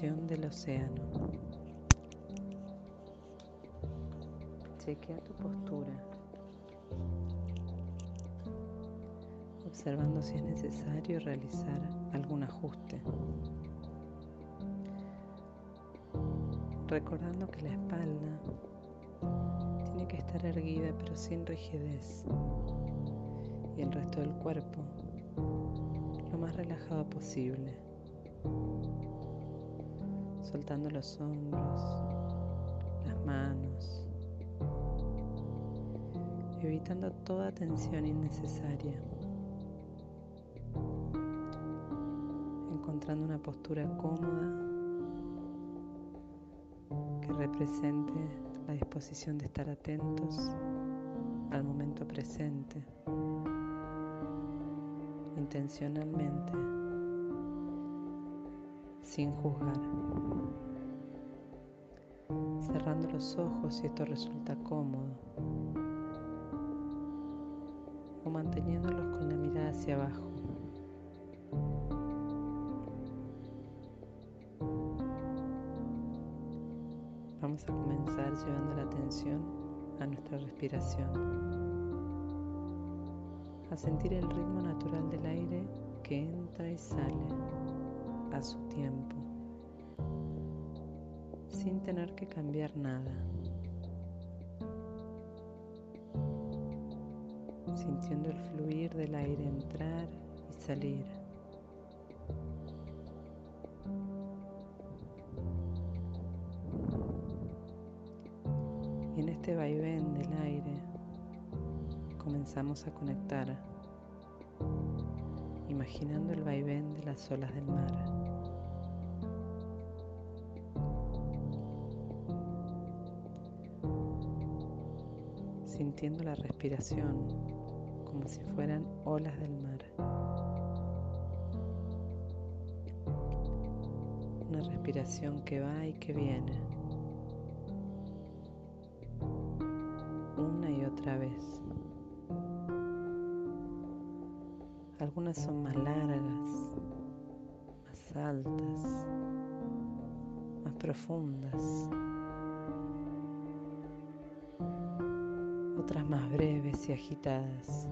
del océano. Chequea tu postura, observando si es necesario realizar algún ajuste. Recordando que la espalda tiene que estar erguida pero sin rigidez y el resto del cuerpo lo más relajado posible soltando los hombros, las manos, evitando toda tensión innecesaria, encontrando una postura cómoda que represente la disposición de estar atentos al momento presente, intencionalmente sin juzgar. Los ojos si esto resulta cómodo. O manteniéndolos con la mirada hacia abajo. Vamos a comenzar llevando la atención a nuestra respiración. A sentir el ritmo natural del aire que entra y sale a su tiempo, sin tener que cambiar nada, sintiendo el fluir del aire entrar y salir. Y en este vaivén del aire comenzamos a conectar imaginando el vaivén de las olas del mar. Sintiendo la respiración como si fueran olas del mar. Una respiración que va y que viene. Una y otra vez. Algunas son más largas, más altas, más profundas. Otras más breves y agitadas.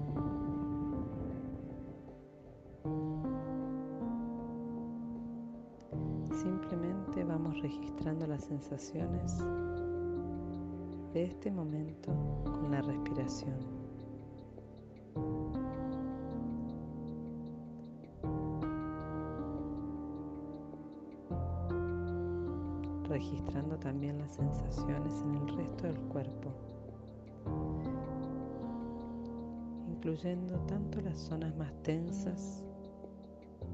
Simplemente vamos registrando las sensaciones de este momento con la respiración. registrando también las sensaciones en el resto del cuerpo, incluyendo tanto las zonas más tensas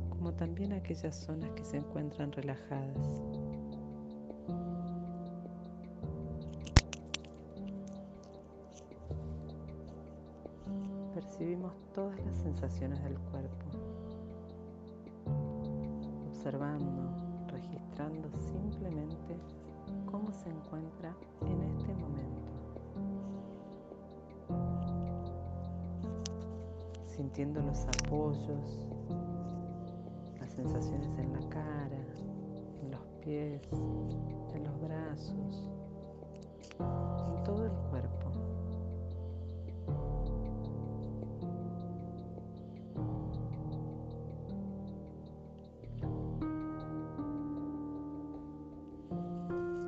como también aquellas zonas que se encuentran relajadas. Percibimos todas las sensaciones del cuerpo, observando simplemente Sintiendo los apoyos, las sensaciones en la cara, en los pies, en los brazos, en todo el cuerpo.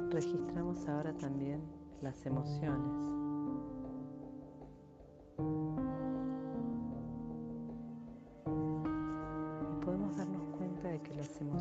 Registramos ahora también las emociones.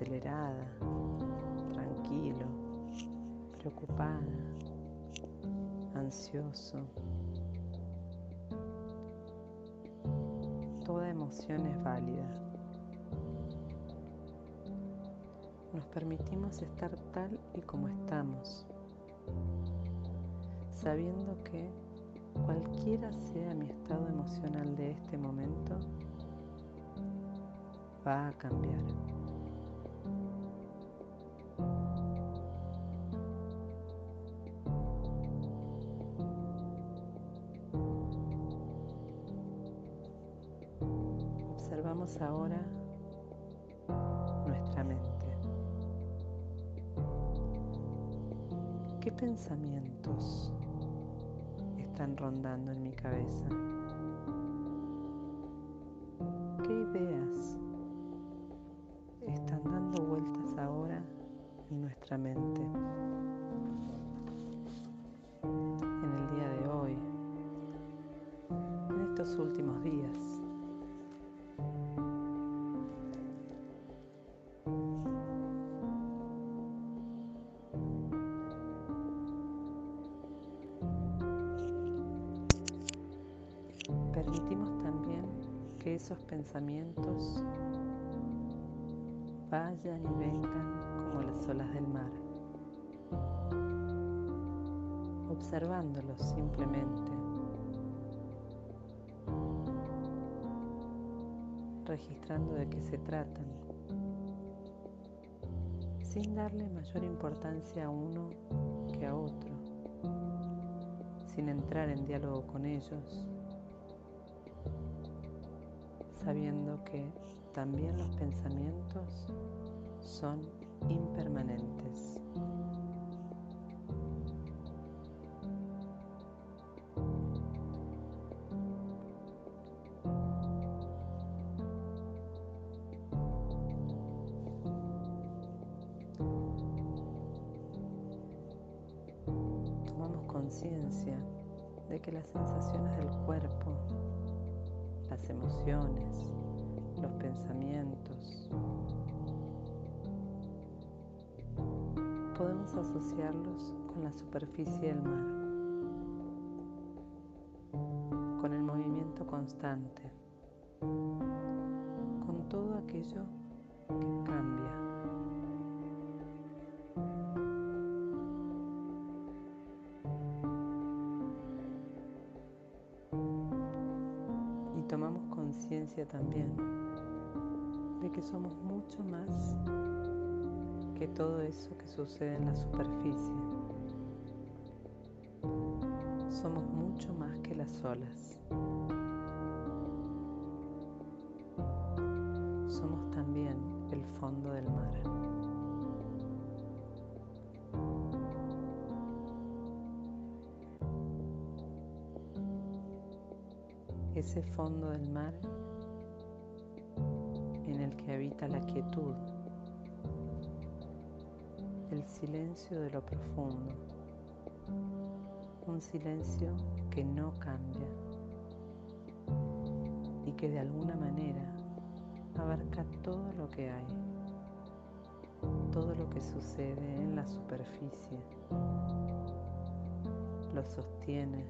acelerada, tranquilo, preocupada, ansioso. Toda emoción es válida. nos permitimos estar tal y como estamos, sabiendo que cualquiera sea mi estado emocional de este momento, va a cambiar. Ahora nuestra mente. ¿Qué pensamientos están rondando en mi cabeza? Esos pensamientos vayan y vengan como las olas del mar, observándolos simplemente, registrando de qué se tratan, sin darle mayor importancia a uno que a otro, sin entrar en diálogo con ellos sabiendo que también los pensamientos son impermanentes. Tomamos conciencia de que las sensaciones del cuerpo las emociones, los pensamientos. Podemos asociarlos con la superficie del mar, con el movimiento constante, con todo aquello que cambia. También de que somos mucho más que todo eso que sucede en la superficie. Somos mucho más que las olas. Somos también el fondo del mar. ese fondo del mar la quietud, el silencio de lo profundo, un silencio que no cambia y que de alguna manera abarca todo lo que hay, todo lo que sucede en la superficie, lo sostiene,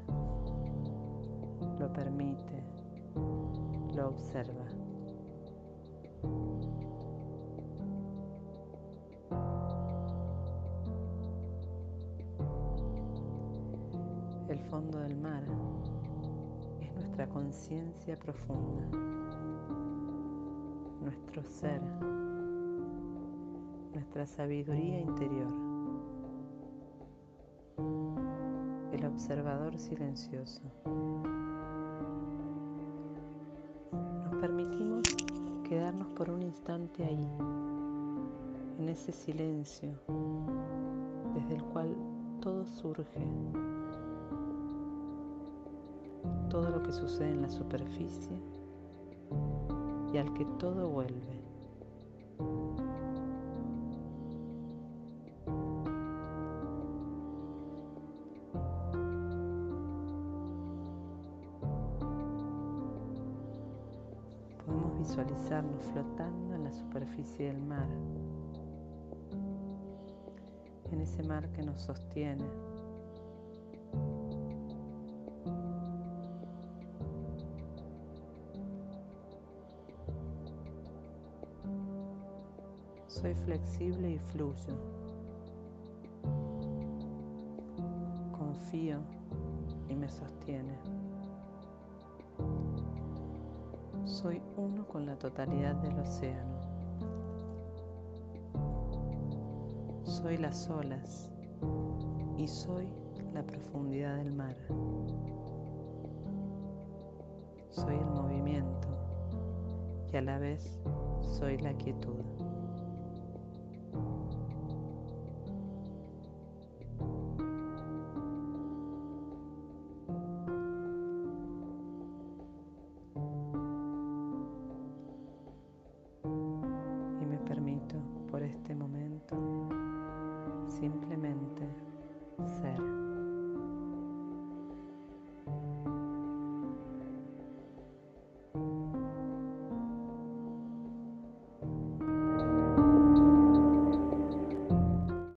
lo permite, lo observa. Conciencia profunda, nuestro ser, nuestra sabiduría interior, el observador silencioso. permitimos quedarnos por un instante ahí, en ese silencio desde el cual todo surge, todo lo que sucede en la superficie y al que todo vuelve. visualizarnos flotando en la superficie del mar, en ese mar que nos sostiene. Soy flexible y fluyo. Confío y me sostiene. Soy uno con la totalidad del océano. Soy las olas y soy la profundidad del mar. Soy el movimiento y a la vez soy la quietud. simplemente.